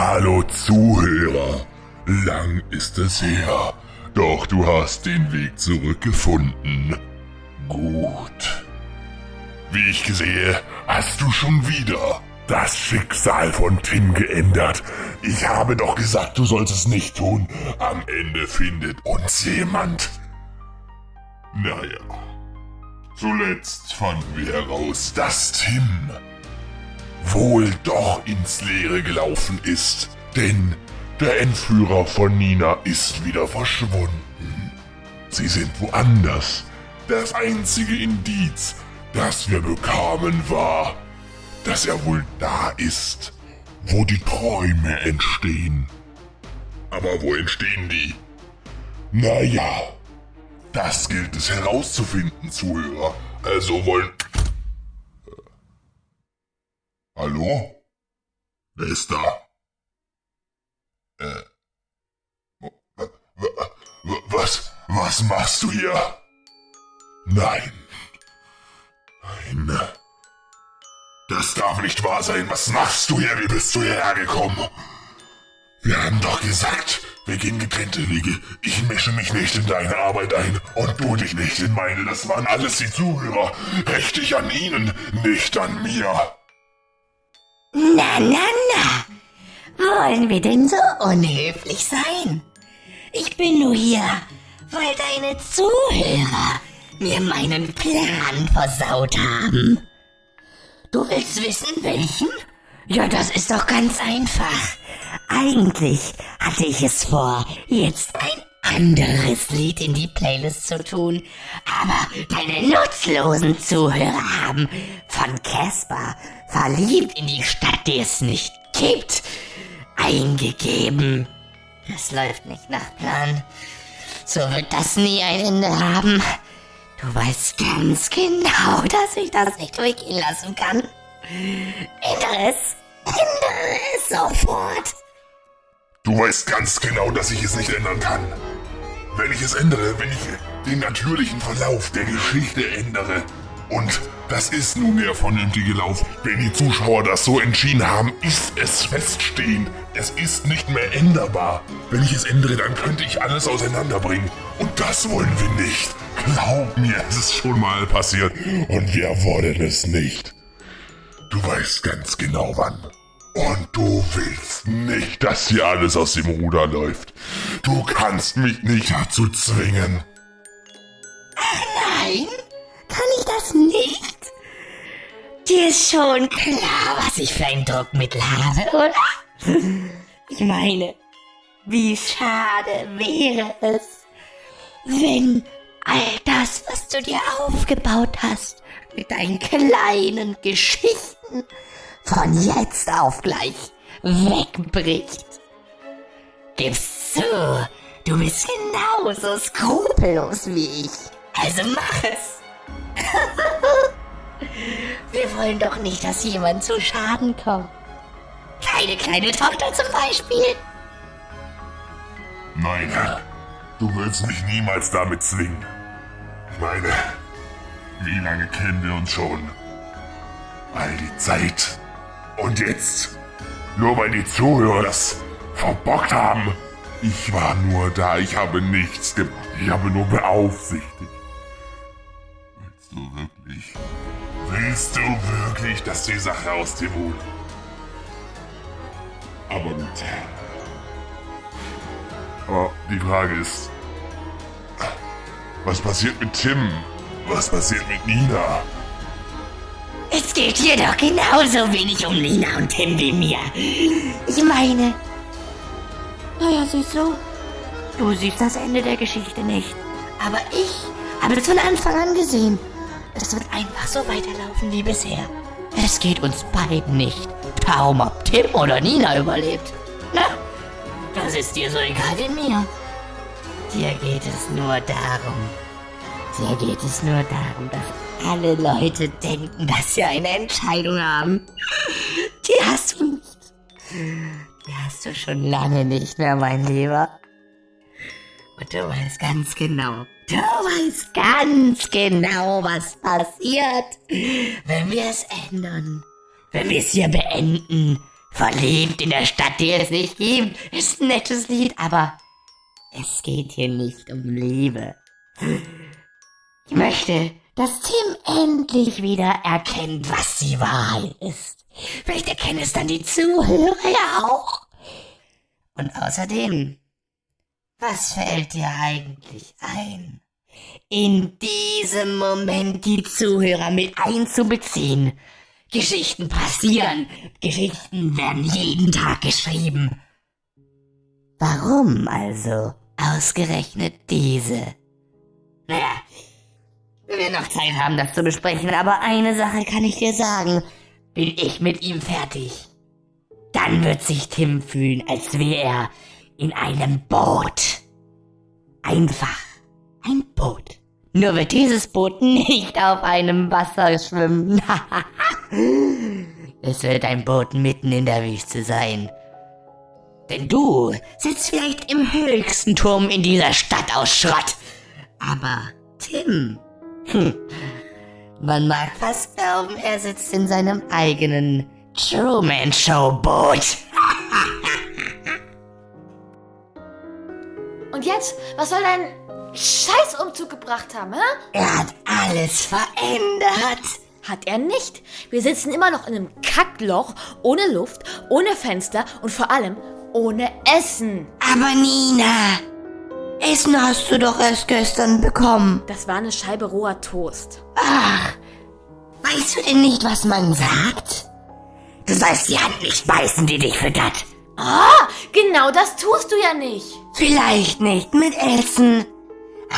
Hallo Zuhörer, lang ist es her, doch du hast den Weg zurückgefunden. Gut. Wie ich sehe, hast du schon wieder das Schicksal von Tim geändert. Ich habe doch gesagt, du sollst es nicht tun. Am Ende findet uns jemand. Naja. Zuletzt fanden wir heraus, dass Tim wohl doch ins Leere gelaufen ist. Denn der Entführer von Nina ist wieder verschwunden. Sie sind woanders. Das einzige Indiz, das wir bekamen, war, dass er wohl da ist, wo die Träume entstehen. Aber wo entstehen die? Naja, das gilt es herauszufinden, Zuhörer. Also wollen... Hallo? Wer ist da? Äh. Was, was machst du hier? Nein. Nein. Das darf nicht wahr sein. Was machst du hier? Wie bist du hierher gekommen? Wir haben doch gesagt, wir gehen getrennte Wege. Ich mische mich nicht in deine Arbeit ein und du dich nicht in meine. Das waren alles die Zuhörer. Recht dich an ihnen, nicht an mir. Na, na, na. Wollen wir denn so unhöflich sein? Ich bin nur hier, weil deine Zuhörer mir meinen Plan versaut haben. Du willst wissen, welchen? Ja, das ist doch ganz einfach. Eigentlich hatte ich es vor, jetzt ein anderes Lied in die Playlist zu tun, aber deine nutzlosen Zuhörer haben von Casper verliebt in die Stadt, die es nicht gibt, eingegeben. Das läuft nicht nach Plan. So wird das nie ein Ende haben. Du weißt ganz genau, dass ich das nicht durchgehen lassen kann. Ändere es. Ändere es sofort. Du weißt ganz genau, dass ich es nicht ändern kann. Wenn ich es ändere, wenn ich den natürlichen Verlauf der Geschichte ändere. Und das ist nun der vernünftige Lauf. Wenn die Zuschauer das so entschieden haben, ist es feststehend. Es ist nicht mehr änderbar. Wenn ich es ändere, dann könnte ich alles auseinanderbringen. Und das wollen wir nicht. Glaub mir, es ist schon mal passiert und wir wollen es nicht. Du weißt ganz genau wann. Und du willst nicht, dass hier alles aus dem Ruder läuft. Du kannst mich nicht dazu zwingen. Nein, kann ich das nicht? Dir ist schon klar, was ich für ein Druckmittel habe, oder? Ich meine, wie schade wäre es, wenn all das, was du dir aufgebaut hast, mit deinen kleinen Geschichten von jetzt auf gleich wegbricht. Gib's zu, du bist genauso skrupellos wie ich. Also mach es. Wir wollen doch nicht, dass jemand zu Schaden kommt. Keine kleine Tochter zum Beispiel. Nein, du willst mich niemals damit zwingen. Ich meine, wie lange kennen wir uns schon? All die Zeit. Und jetzt? Nur weil die Zuhörer das verbockt haben. Ich war nur da, ich habe nichts gemacht. Ich habe nur beaufsichtigt. Willst du wirklich? Willst du wirklich, dass die Sache aus dem Hut? Aber gut. Aber die Frage ist, was passiert mit Tim? Was passiert mit Nina? Es geht hier doch genauso wenig um Nina und Tim wie mir. Ich meine. Naja, siehst du, du siehst das Ende der Geschichte nicht. Aber ich habe es von Anfang an gesehen. Es wird einfach so weiterlaufen wie bisher. Es geht uns beiden nicht darum, ob Tim oder Nina überlebt. Na, das ist dir so egal wie mir. Dir geht es nur darum. Dir geht es nur darum, dass alle Leute denken, dass sie eine Entscheidung haben. Die hast du nicht. Die hast du schon lange nicht mehr, mein Lieber. Und du weißt ganz genau, du weißt ganz genau, was passiert, wenn wir es ändern. Wenn wir es hier beenden, Verliebt in der Stadt, die es nicht gibt. Ist ein nettes Lied, aber es geht hier nicht um Liebe. Ich möchte, dass Tim endlich wieder erkennt, was die Wahrheit ist. Vielleicht erkennen es dann die Zuhörer ja auch. Und außerdem, was fällt dir eigentlich ein? In diesem Moment die Zuhörer mit einzubeziehen. Geschichten passieren, Geschichten werden jeden Tag geschrieben. Warum also ausgerechnet diese? Naja, wir werden noch Zeit haben, das zu besprechen, aber eine Sache kann ich dir sagen. Bin ich mit ihm fertig, dann wird sich Tim fühlen, als wäre er in einem Boot. Einfach ein Boot. Nur wird dieses Boot nicht auf einem Wasser schwimmen. es wird ein Boot mitten in der Wüste sein. Denn du sitzt vielleicht im höchsten Turm in dieser Stadt aus Schrott. Aber Tim, hm, man mag fast glauben, er sitzt in seinem eigenen Truman Show Boot. Und jetzt, was soll dein Scheißumzug gebracht haben, hä? Er hat alles verändert. Hat er nicht. Wir sitzen immer noch in einem Kackloch, ohne Luft, ohne Fenster und vor allem ohne Essen. Aber Nina, Essen hast du doch erst gestern bekommen. Das war eine Scheibe roher Toast. Ach, weißt du denn nicht, was man sagt? Du sollst die Hand nicht beißen, die dich füttert. Ah, genau das tust du ja nicht. Vielleicht nicht mit Essen,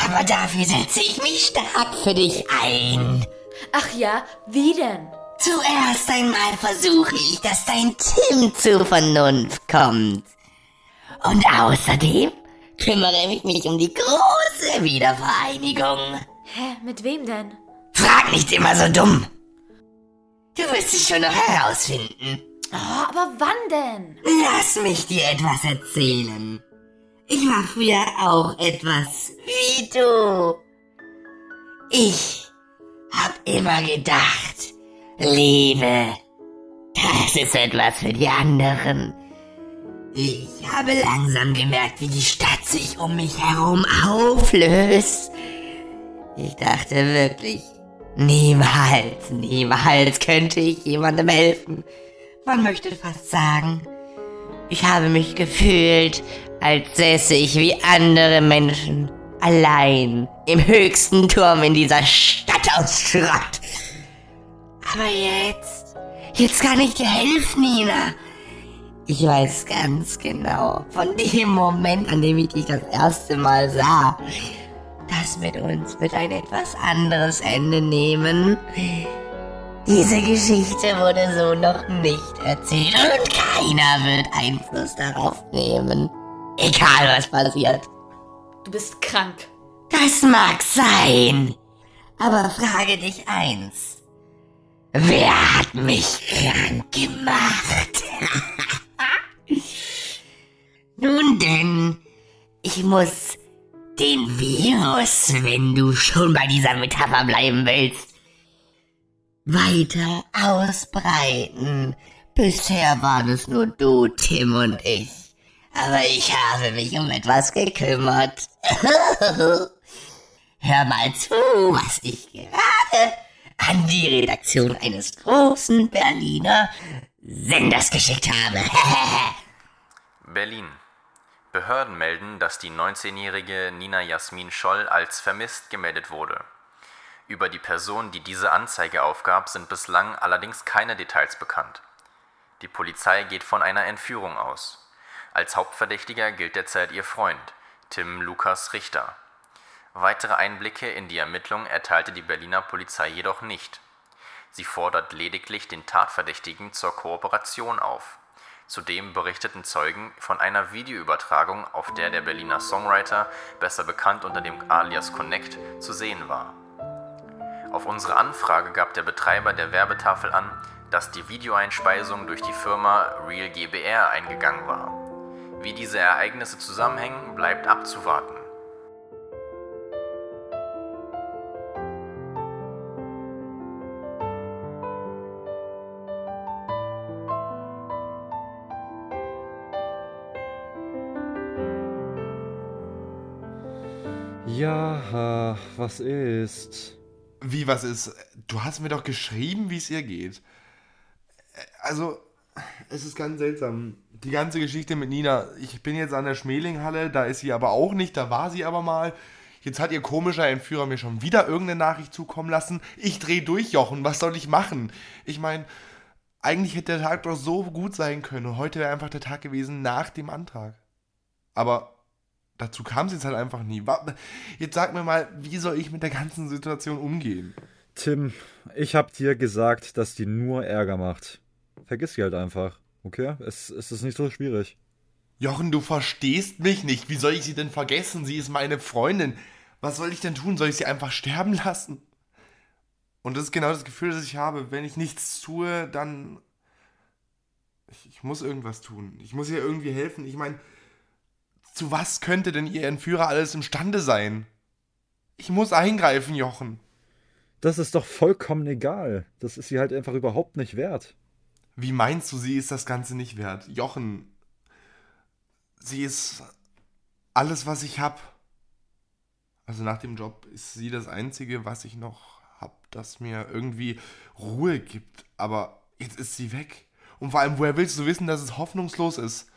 aber dafür setze ich mich stark für dich ein. Ach ja, wie denn? Zuerst einmal versuche ich, dass dein Tim zur Vernunft kommt. Und außerdem kümmere ich mich um die große Wiedervereinigung. Hä, mit wem denn? Frag nicht immer so dumm. Du wirst es schon noch herausfinden. Oh, aber wann denn? Lass mich dir etwas erzählen. Ich war früher auch etwas wie du. Ich hab immer gedacht, Liebe, das ist etwas für die anderen. Ich habe langsam gemerkt, wie die Stadt sich um mich herum auflöst. Ich dachte wirklich, niemals, niemals könnte ich jemandem helfen. Man möchte fast sagen, ich habe mich gefühlt, als säße ich wie andere Menschen allein im höchsten Turm in dieser Stadt aus Schrott. Aber jetzt, jetzt kann ich dir helfen, Nina. Ich weiß ganz genau, von dem Moment, an dem ich dich das erste Mal sah, das mit uns wird ein etwas anderes Ende nehmen. Diese Geschichte wurde so noch nicht erzählt und keiner wird Einfluss darauf nehmen. Egal was passiert. Du bist krank. Das mag sein. Aber frage dich eins. Wer hat mich krank gemacht? Nun denn, ich muss den Virus, wenn du schon bei dieser Metapher bleiben willst, weiter ausbreiten. Bisher waren es nur du, Tim und ich. Aber ich habe mich um etwas gekümmert. Hör mal zu, was ich gerade an die Redaktion eines großen Berliner Senders geschickt habe. Berlin. Behörden melden, dass die 19-jährige Nina Jasmin Scholl als vermisst gemeldet wurde. Über die Person, die diese Anzeige aufgab, sind bislang allerdings keine Details bekannt. Die Polizei geht von einer Entführung aus. Als Hauptverdächtiger gilt derzeit ihr Freund, Tim Lukas Richter. Weitere Einblicke in die Ermittlung erteilte die Berliner Polizei jedoch nicht. Sie fordert lediglich den Tatverdächtigen zur Kooperation auf. Zudem berichteten Zeugen von einer Videoübertragung, auf der der Berliner Songwriter, besser bekannt unter dem Alias Connect, zu sehen war. Auf unsere Anfrage gab der Betreiber der Werbetafel an, dass die Videoeinspeisung durch die Firma Real GBR eingegangen war. Wie diese Ereignisse zusammenhängen, bleibt abzuwarten. Ja, was ist? Wie, was ist? Du hast mir doch geschrieben, wie es ihr geht. Also, es ist ganz seltsam. Die ganze Geschichte mit Nina. Ich bin jetzt an der Schmelinghalle, da ist sie aber auch nicht, da war sie aber mal. Jetzt hat ihr komischer Entführer mir schon wieder irgendeine Nachricht zukommen lassen. Ich dreh durch, Jochen. Was soll ich machen? Ich meine, eigentlich hätte der Tag doch so gut sein können. Heute wäre einfach der Tag gewesen nach dem Antrag. Aber dazu kam es jetzt halt einfach nie. Jetzt sag mir mal, wie soll ich mit der ganzen Situation umgehen? Tim, ich hab dir gesagt, dass die nur Ärger macht. Vergiss sie halt einfach, okay? Es, es ist nicht so schwierig. Jochen, du verstehst mich nicht. Wie soll ich sie denn vergessen? Sie ist meine Freundin. Was soll ich denn tun? Soll ich sie einfach sterben lassen? Und das ist genau das Gefühl, das ich habe. Wenn ich nichts tue, dann. Ich, ich muss irgendwas tun. Ich muss ihr irgendwie helfen. Ich meine, zu was könnte denn ihr Entführer alles imstande sein? Ich muss eingreifen, Jochen. Das ist doch vollkommen egal. Das ist sie halt einfach überhaupt nicht wert. Wie meinst du, sie ist das Ganze nicht wert? Jochen, sie ist alles, was ich habe. Also nach dem Job ist sie das Einzige, was ich noch habe, das mir irgendwie Ruhe gibt. Aber jetzt ist sie weg. Und vor allem, woher willst du wissen, dass es hoffnungslos ist?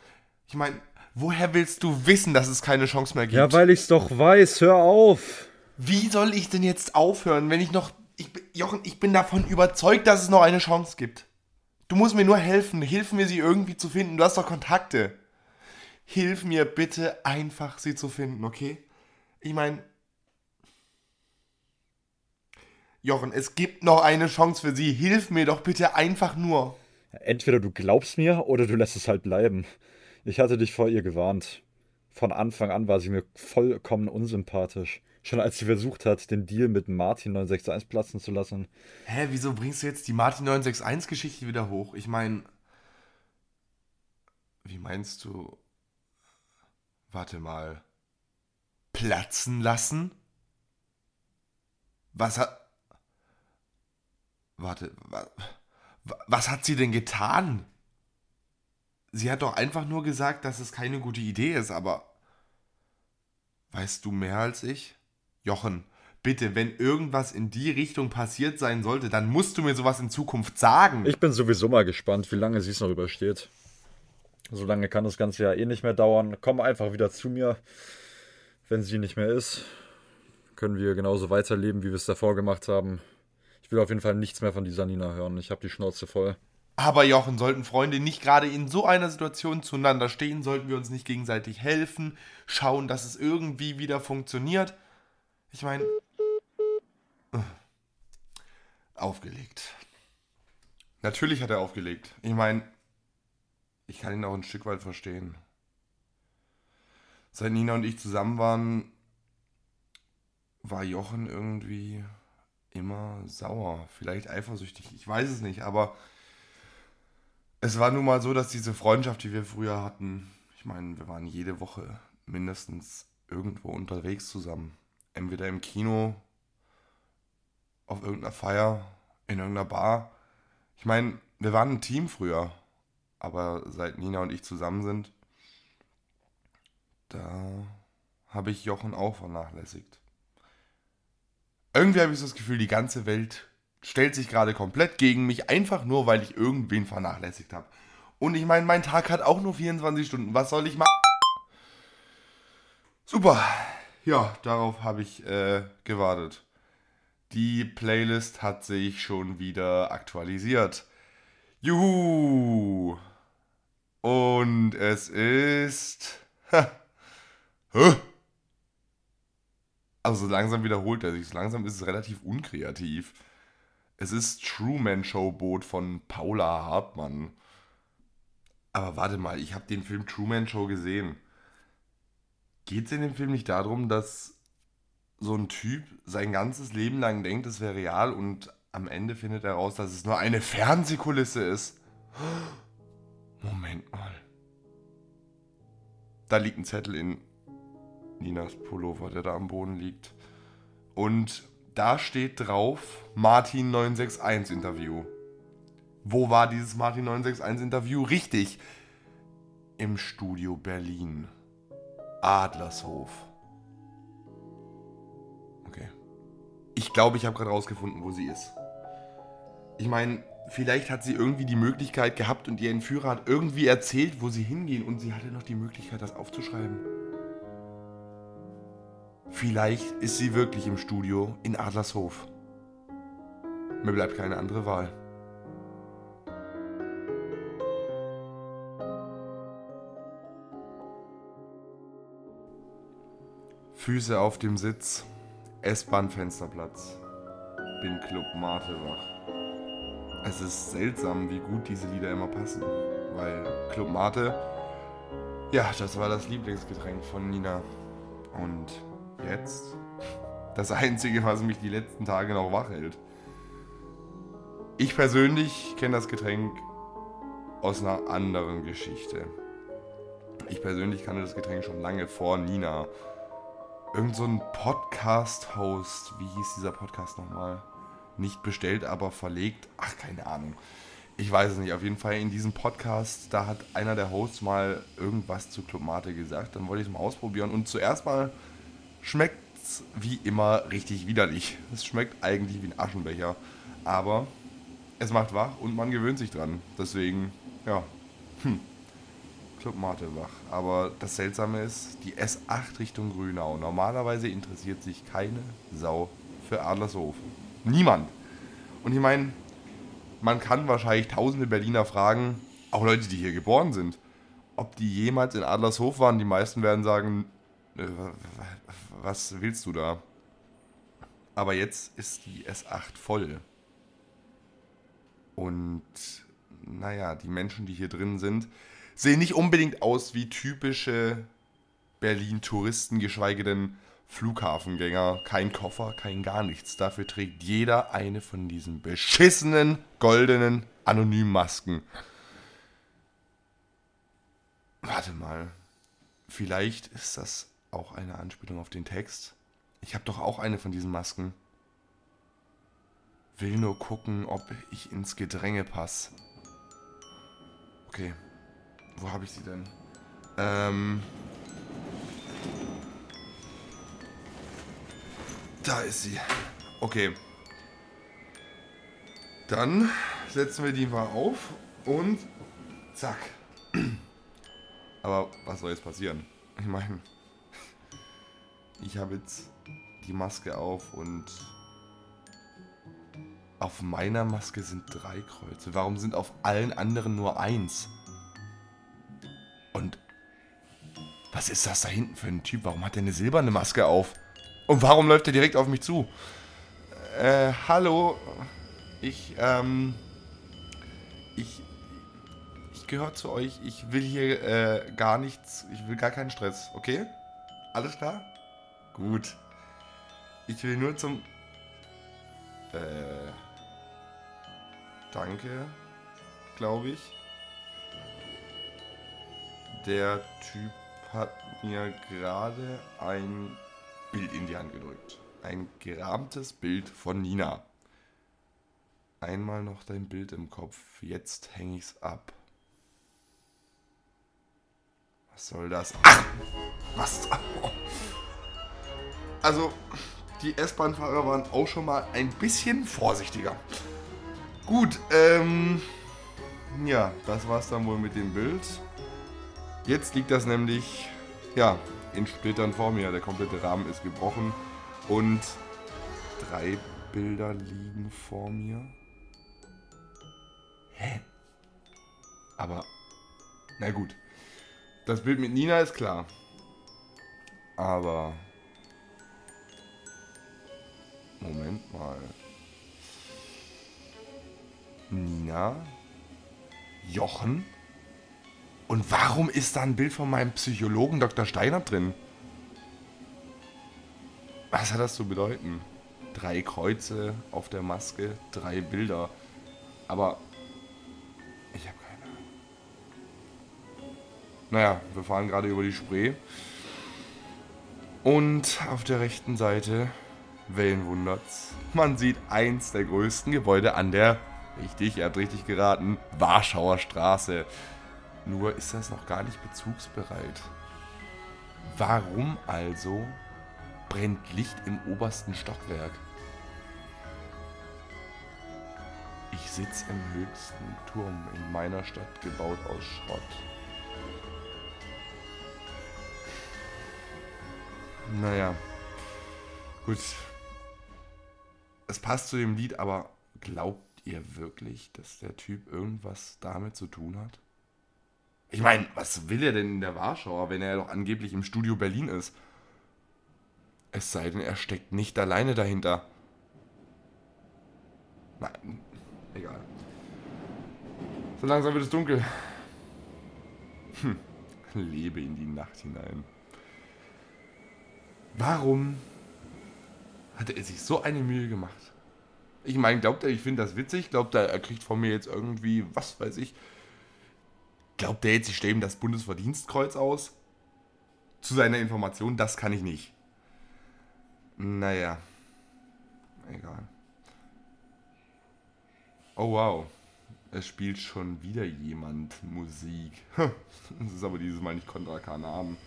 Ich meine, woher willst du wissen, dass es keine Chance mehr gibt? Ja, weil ich's doch weiß. Hör auf. Wie soll ich denn jetzt aufhören, wenn ich noch. Ich, Jochen, ich bin davon überzeugt, dass es noch eine Chance gibt. Du musst mir nur helfen. Hilf mir, sie irgendwie zu finden. Du hast doch Kontakte hilf mir bitte einfach, sie zu finden, okay? Ich meine, Jochen, es gibt noch eine Chance für sie. Hilf mir doch bitte einfach nur. Entweder du glaubst mir oder du lässt es halt bleiben. Ich hatte dich vor ihr gewarnt. Von Anfang an war sie mir vollkommen unsympathisch. Schon als sie versucht hat, den Deal mit Martin 961 platzen zu lassen. Hä, wieso bringst du jetzt die Martin 961 Geschichte wieder hoch? Ich meine, wie meinst du? Warte mal. Platzen lassen? Was hat. Warte, was, was hat sie denn getan? Sie hat doch einfach nur gesagt, dass es keine gute Idee ist, aber. Weißt du mehr als ich? Jochen, bitte, wenn irgendwas in die Richtung passiert sein sollte, dann musst du mir sowas in Zukunft sagen. Ich bin sowieso mal gespannt, wie lange sie es noch übersteht. So lange kann das Ganze ja eh nicht mehr dauern. Komm einfach wieder zu mir. Wenn sie nicht mehr ist, können wir genauso weiterleben, wie wir es davor gemacht haben. Ich will auf jeden Fall nichts mehr von dieser Nina hören. Ich habe die Schnauze voll. Aber Jochen, sollten Freunde nicht gerade in so einer Situation zueinander stehen, sollten wir uns nicht gegenseitig helfen, schauen, dass es irgendwie wieder funktioniert. Ich meine, äh, aufgelegt. Natürlich hat er aufgelegt. Ich meine, ich kann ihn auch ein Stück weit verstehen. Seit Nina und ich zusammen waren, war Jochen irgendwie immer sauer, vielleicht eifersüchtig, ich weiß es nicht, aber es war nun mal so, dass diese Freundschaft, die wir früher hatten, ich meine, wir waren jede Woche mindestens irgendwo unterwegs zusammen. Entweder im Kino, auf irgendeiner Feier, in irgendeiner Bar. Ich meine, wir waren ein Team früher aber seit Nina und ich zusammen sind, da habe ich Jochen auch vernachlässigt. Irgendwie habe ich so das Gefühl, die ganze Welt stellt sich gerade komplett gegen mich, einfach nur, weil ich irgendwen vernachlässigt habe. Und ich meine, mein Tag hat auch nur 24 Stunden. Was soll ich machen? Super. Ja, darauf habe ich äh, gewartet. Die Playlist hat sich schon wieder aktualisiert. Juhu! Und es ist. Also langsam wiederholt er sich. Langsam ist es relativ unkreativ. Es ist Truman Show Boot von Paula Hartmann. Aber warte mal, ich habe den Film Truman Show gesehen. Geht es in dem Film nicht darum, dass so ein Typ sein ganzes Leben lang denkt, es wäre real und am Ende findet er raus, dass es nur eine Fernsehkulisse ist? Moment mal. Da liegt ein Zettel in Ninas Pullover, der da am Boden liegt. Und da steht drauf Martin 961 Interview. Wo war dieses Martin 961 Interview? Richtig. Im Studio Berlin. Adlershof. Ich glaube, ich habe gerade rausgefunden, wo sie ist. Ich meine, vielleicht hat sie irgendwie die Möglichkeit gehabt und ihr Entführer hat irgendwie erzählt, wo sie hingehen und sie hatte noch die Möglichkeit, das aufzuschreiben. Vielleicht ist sie wirklich im Studio in Adlershof. Mir bleibt keine andere Wahl. Füße auf dem Sitz, S-Bahn-Fensterplatz. Bin Club Mate wach. Es ist seltsam, wie gut diese Lieder immer passen. Weil Club Mate, ja, das war das Lieblingsgetränk von Nina. Und jetzt das Einzige, was mich die letzten Tage noch wach hält. Ich persönlich kenne das Getränk aus einer anderen Geschichte. Ich persönlich kannte das Getränk schon lange vor Nina. Irgend so ein Podcast-Host, wie hieß dieser Podcast nochmal? Nicht bestellt, aber verlegt. Ach, keine Ahnung. Ich weiß es nicht. Auf jeden Fall in diesem Podcast, da hat einer der Hosts mal irgendwas zu Club Mate gesagt. Dann wollte ich es mal ausprobieren. Und zuerst mal schmeckt wie immer richtig widerlich. Es schmeckt eigentlich wie ein Aschenbecher. Aber es macht wach und man gewöhnt sich dran. Deswegen, ja, hm, Club Mate wach. Aber das Seltsame ist, die S8 Richtung Grünau. Normalerweise interessiert sich keine Sau für Adlershof. Niemand. Und ich meine, man kann wahrscheinlich tausende Berliner fragen, auch Leute, die hier geboren sind, ob die jemals in Adlershof waren. Die meisten werden sagen, was willst du da? Aber jetzt ist die S8 voll. Und naja, die Menschen, die hier drin sind, sehen nicht unbedingt aus wie typische Berlin-Touristen, geschweige denn Flughafengänger. Kein Koffer, kein gar nichts. Dafür trägt jeder eine von diesen beschissenen, goldenen, anonymen Masken. Warte mal. Vielleicht ist das auch eine Anspielung auf den Text. Ich habe doch auch eine von diesen Masken. Will nur gucken, ob ich ins Gedränge passe. Okay. Wo habe ich sie denn? Ähm. Da ist sie. Okay. Dann setzen wir die mal auf und zack. Aber was soll jetzt passieren? Ich meine, ich habe jetzt die Maske auf und auf meiner Maske sind drei Kreuze. Warum sind auf allen anderen nur eins? Und was ist das da hinten für ein Typ? Warum hat er eine silberne Maske auf? Und warum läuft er direkt auf mich zu? Äh, hallo. Ich, ähm. Ich. Ich gehöre zu euch. Ich will hier äh, gar nichts. Ich will gar keinen Stress, okay? Alles klar? Gut. Ich will nur zum. Äh. Danke, glaube ich. Der Typ hat mir gerade ein Bild in die Hand gedrückt. Ein gerahmtes Bild von Nina. Einmal noch dein Bild im Kopf. Jetzt hänge ich's ab. Was soll das? Ach, was? Also, die S-Bahn-Fahrer waren auch schon mal ein bisschen vorsichtiger. Gut, ähm. Ja, das war's dann wohl mit dem Bild. Jetzt liegt das nämlich, ja, in Splittern vor mir. Der komplette Rahmen ist gebrochen und drei Bilder liegen vor mir. Hä? Aber, na gut. Das Bild mit Nina ist klar. Aber, Moment mal. Nina? Jochen? Und warum ist da ein Bild von meinem Psychologen Dr. Steiner drin? Was hat das zu bedeuten? Drei Kreuze auf der Maske, drei Bilder. Aber ich habe keine Ahnung. Naja, wir fahren gerade über die Spree. Und auf der rechten Seite, wen wundert's, man sieht eins der größten Gebäude an der, richtig, er hat richtig geraten, Warschauer Straße. Nur ist das noch gar nicht bezugsbereit. Warum also brennt Licht im obersten Stockwerk? Ich sitz im höchsten Turm in meiner Stadt, gebaut aus Schrott. Naja. Gut. Es passt zu dem Lied, aber glaubt ihr wirklich, dass der Typ irgendwas damit zu tun hat? Ich meine, was will er denn in der Warschauer, wenn er doch angeblich im Studio Berlin ist? Es sei denn, er steckt nicht alleine dahinter. Nein, egal. So langsam wird es dunkel. Hm, lebe in die Nacht hinein. Warum hat er sich so eine Mühe gemacht? Ich meine, glaubt er, ich finde das witzig? Glaubt er, er kriegt von mir jetzt irgendwie, was weiß ich? Glaubt er jetzt, ich stelle ihm das Bundesverdienstkreuz aus? Zu seiner Information, das kann ich nicht. Naja. Egal. Oh wow. Es spielt schon wieder jemand Musik. Das ist aber dieses Mal nicht Contra Kanaden.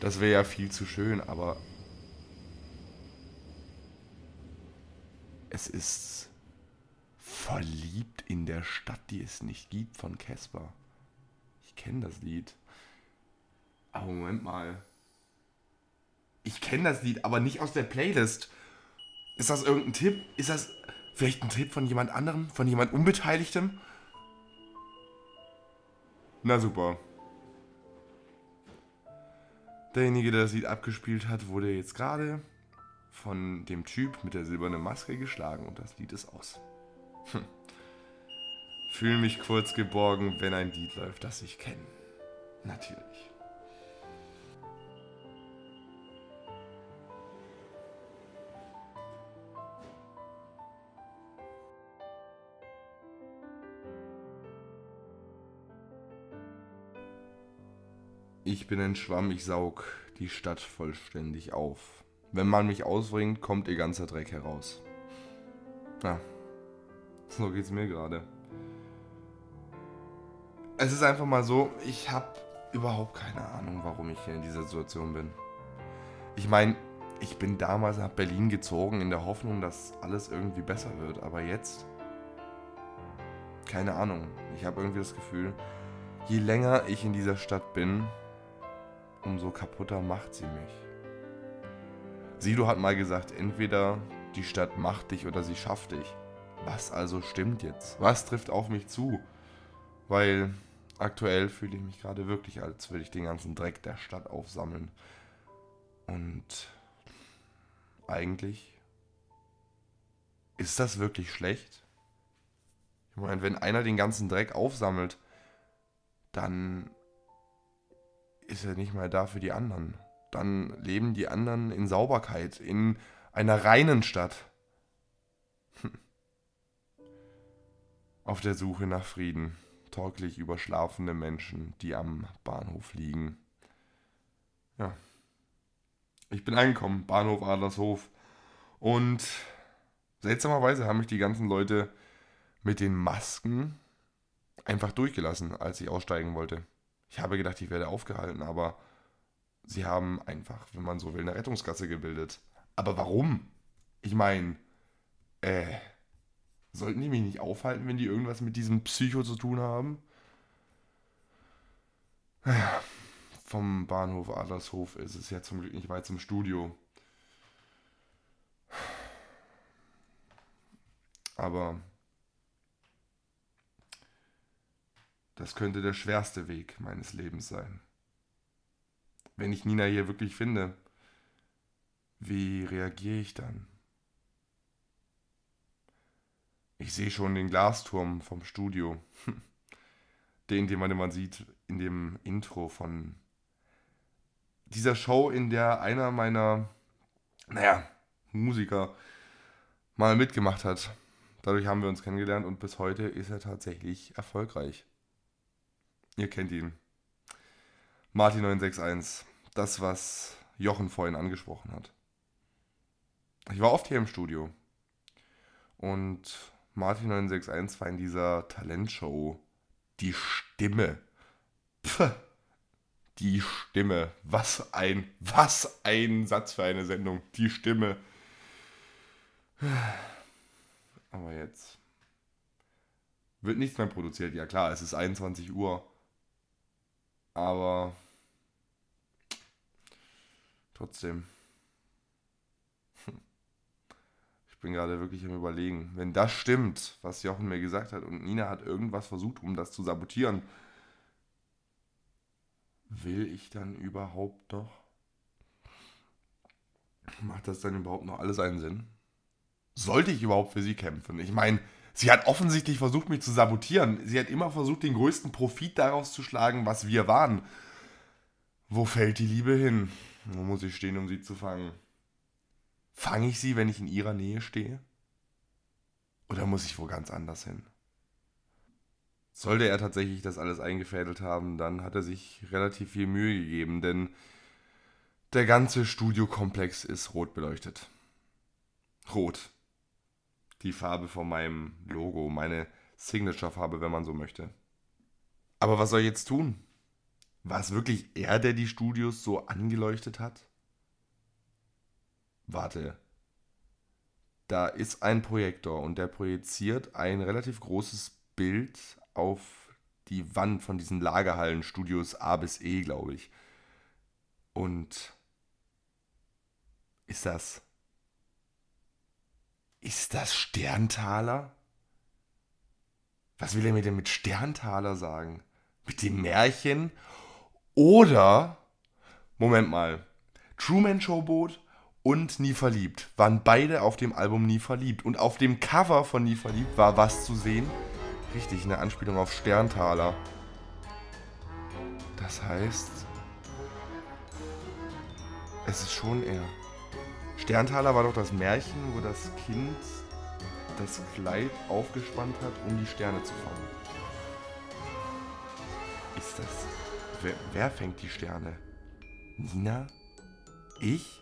Das wäre ja viel zu schön, aber es ist verliebt in der Stadt, die es nicht gibt von Casper. Ich kenne das Lied. Aber Moment mal. Ich kenne das Lied, aber nicht aus der Playlist. Ist das irgendein Tipp? Ist das vielleicht ein Tipp von jemand anderem? Von jemand Unbeteiligtem? Na super. Derjenige, der das Lied abgespielt hat, wurde jetzt gerade von dem Typ mit der silbernen Maske geschlagen und das Lied ist aus. Hm. Fühle mich kurz geborgen, wenn ein Lied läuft, das ich kenne. Natürlich. Ich bin ein Schwamm, ich saug die Stadt vollständig auf. Wenn man mich ausbringt, kommt ihr ganzer Dreck heraus. Ja, so geht's mir gerade. Es ist einfach mal so, ich habe überhaupt keine Ahnung, warum ich hier in dieser Situation bin. Ich meine, ich bin damals nach Berlin gezogen in der Hoffnung, dass alles irgendwie besser wird, aber jetzt keine Ahnung. Ich habe irgendwie das Gefühl, je länger ich in dieser Stadt bin, umso kaputter macht sie mich. Sido hat mal gesagt, entweder die Stadt macht dich oder sie schafft dich. Was also stimmt jetzt? Was trifft auf mich zu? Weil aktuell fühle ich mich gerade wirklich, als würde ich den ganzen Dreck der Stadt aufsammeln. Und eigentlich ist das wirklich schlecht? Ich meine, wenn einer den ganzen Dreck aufsammelt, dann ist er nicht mehr da für die anderen. Dann leben die anderen in Sauberkeit, in einer reinen Stadt. Auf der Suche nach Frieden, torkelig überschlafene Menschen, die am Bahnhof liegen. Ja. Ich bin angekommen, Bahnhof Adlershof. Und seltsamerweise haben mich die ganzen Leute mit den Masken einfach durchgelassen, als ich aussteigen wollte. Ich habe gedacht, ich werde aufgehalten, aber sie haben einfach, wenn man so will, eine Rettungsgasse gebildet. Aber warum? Ich meine, äh, sollten die mich nicht aufhalten, wenn die irgendwas mit diesem Psycho zu tun haben? Naja, vom Bahnhof Adlershof ist es ja zum Glück nicht weit zum Studio. Aber Das könnte der schwerste Weg meines Lebens sein. Wenn ich Nina hier wirklich finde, wie reagiere ich dann? Ich sehe schon den Glasturm vom Studio. Den, den man immer sieht in dem Intro von dieser Show, in der einer meiner, naja, Musiker mal mitgemacht hat. Dadurch haben wir uns kennengelernt und bis heute ist er tatsächlich erfolgreich. Ihr kennt ihn. Martin 961. Das, was Jochen vorhin angesprochen hat. Ich war oft hier im Studio. Und Martin 961 war in dieser Talentshow die Stimme. Pff, die Stimme. Was ein, was ein Satz für eine Sendung. Die Stimme. Aber jetzt Wird nichts mehr produziert. Ja klar, es ist 21 Uhr. Aber trotzdem. Ich bin gerade wirklich am Überlegen. Wenn das stimmt, was Jochen mir gesagt hat, und Nina hat irgendwas versucht, um das zu sabotieren, will ich dann überhaupt noch? Macht das dann überhaupt noch alles einen Sinn? Sollte ich überhaupt für sie kämpfen? Ich meine, sie hat offensichtlich versucht, mich zu sabotieren. Sie hat immer versucht, den größten Profit daraus zu schlagen, was wir waren. Wo fällt die Liebe hin? Wo muss ich stehen, um sie zu fangen? Fange ich sie, wenn ich in ihrer Nähe stehe? Oder muss ich wo ganz anders hin? Sollte er tatsächlich das alles eingefädelt haben, dann hat er sich relativ viel Mühe gegeben, denn der ganze Studiokomplex ist rot beleuchtet. Rot. Die Farbe von meinem Logo, meine Signature-Farbe, wenn man so möchte. Aber was soll ich jetzt tun? War es wirklich er, der die Studios so angeleuchtet hat? Warte. Da ist ein Projektor und der projiziert ein relativ großes Bild auf die Wand von diesen Lagerhallenstudios A bis E, glaube ich. Und ist das. Ist das Sterntaler? Was will er mir denn mit Sterntaler sagen? Mit dem Märchen? Oder. Moment mal. Truman Showboat und Nie verliebt waren beide auf dem Album Nie verliebt. Und auf dem Cover von Nie verliebt war was zu sehen? Richtig, eine Anspielung auf Sterntaler. Das heißt. Es ist schon er. Sterntaler war doch das Märchen, wo das Kind das Kleid aufgespannt hat, um die Sterne zu fangen. Ist das. Wer, wer fängt die Sterne? Nina? Ich?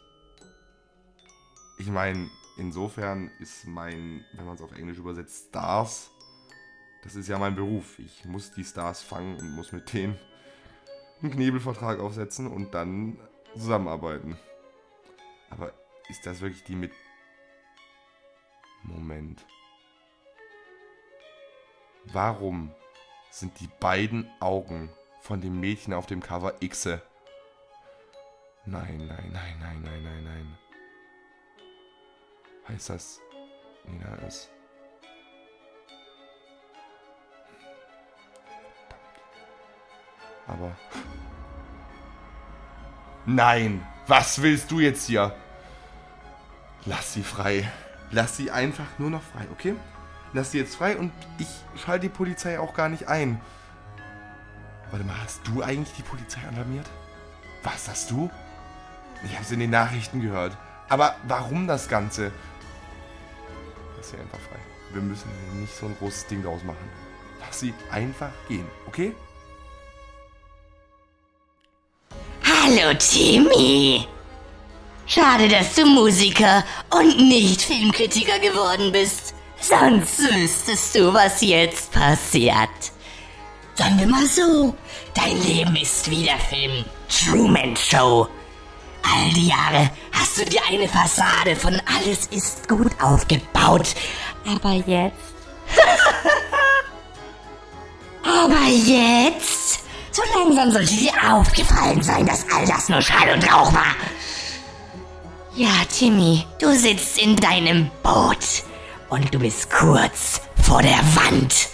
Ich meine, insofern ist mein, wenn man es auf Englisch übersetzt, Stars, das ist ja mein Beruf. Ich muss die Stars fangen und muss mit denen einen Knebelvertrag aufsetzen und dann zusammenarbeiten. Aber ist das wirklich die mit... Moment. Warum sind die beiden Augen von dem Mädchen auf dem Cover Xe? Nein, nein, nein, nein, nein, nein, nein. Heißt das, Nina ist... Aber... Nein! Was willst du jetzt hier? Lass sie frei. Lass sie einfach nur noch frei, okay? Lass sie jetzt frei und ich schalte die Polizei auch gar nicht ein. Warte mal, hast du eigentlich die Polizei alarmiert? Was hast du? Ich habe es in den Nachrichten gehört. Aber warum das Ganze? Lass sie einfach frei. Wir müssen nicht so ein großes Ding draus machen. Lass sie einfach gehen, okay? Hallo Timmy. Schade, dass du Musiker und nicht Filmkritiker geworden bist. Sonst wüsstest du, was jetzt passiert. Sagen wir mal so, dein Leben ist wie der Film Truman Show. All die Jahre hast du dir eine Fassade von alles ist gut aufgebaut. Aber jetzt... Aber jetzt... So langsam sollte dir aufgefallen sein, dass all das nur Schall und Rauch war. Ja, Timmy, du sitzt in deinem Boot und du bist kurz vor der Wand.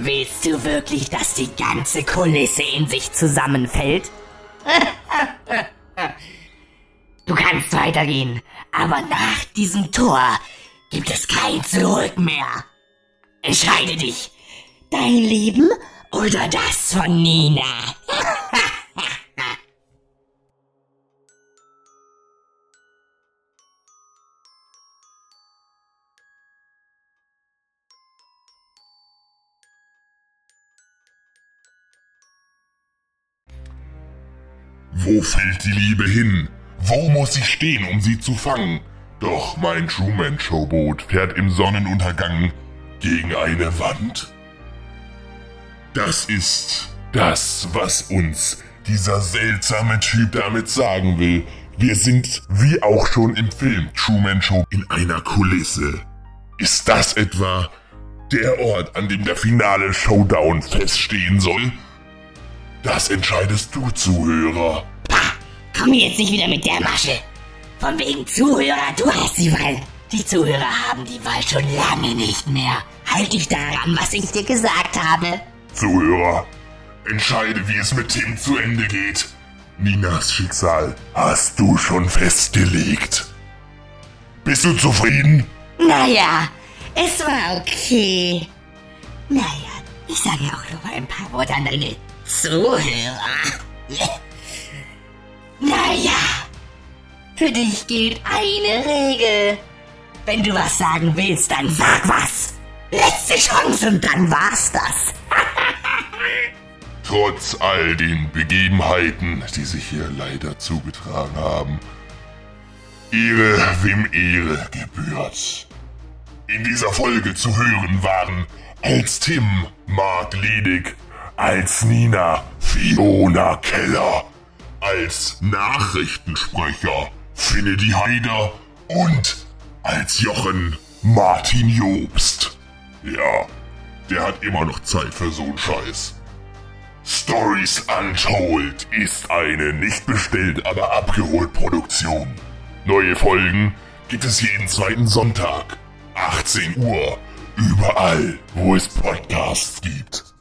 Willst du wirklich, dass die ganze Kulisse in sich zusammenfällt? du kannst weitergehen, aber nach diesem Tor gibt es kein Zurück mehr. Entscheide dich. Dein Leben oder das von Nina? Wo fällt die Liebe hin? Wo muss ich stehen, um sie zu fangen? Doch mein Truman-Showboot fährt im Sonnenuntergang gegen eine Wand. Das ist das, was uns dieser seltsame Typ damit sagen will. Wir sind, wie auch schon im Film Truman Show, in einer Kulisse. Ist das etwa der Ort, an dem der finale Showdown feststehen soll? Das entscheidest du, Zuhörer. Pah, komm jetzt nicht wieder mit der Masche. Von wegen Zuhörer, du hast die Wahl. Die Zuhörer haben die Wahl schon lange nicht mehr. Halt dich daran, was ich dir gesagt habe. Zuhörer, entscheide, wie es mit Tim zu Ende geht. Ninas Schicksal hast du schon festgelegt. Bist du zufrieden? Naja, es war okay. Naja, ich sage auch noch mal ein paar Worte an deine Zuhörer. Naja, für dich gilt eine Regel. Wenn du was sagen willst, dann sag was. Letzte Chance und dann war's das. Trotz all den Begebenheiten, die sich hier leider zugetragen haben, Ehre wem Ehre gebührt. In dieser Folge zu hören waren als Tim Mark Ledig, als Nina Fiona Keller, als Nachrichtensprecher Finedy Haider und als Jochen Martin Jobst. Ja, der hat immer noch Zeit für so'n Scheiß. Stories Untold ist eine nicht bestellt, aber abgeholt Produktion. Neue Folgen gibt es jeden zweiten Sonntag, 18 Uhr, überall, wo es Podcasts gibt.